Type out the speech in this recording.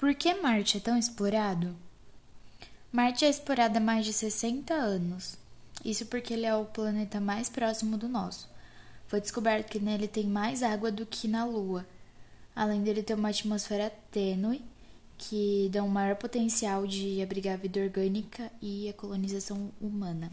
Por que Marte é tão explorado? Marte é explorado há mais de 60 anos. Isso porque ele é o planeta mais próximo do nosso. Foi descoberto que nele tem mais água do que na Lua, além dele ter uma atmosfera tênue que dá um maior potencial de abrigar a vida orgânica e a colonização humana.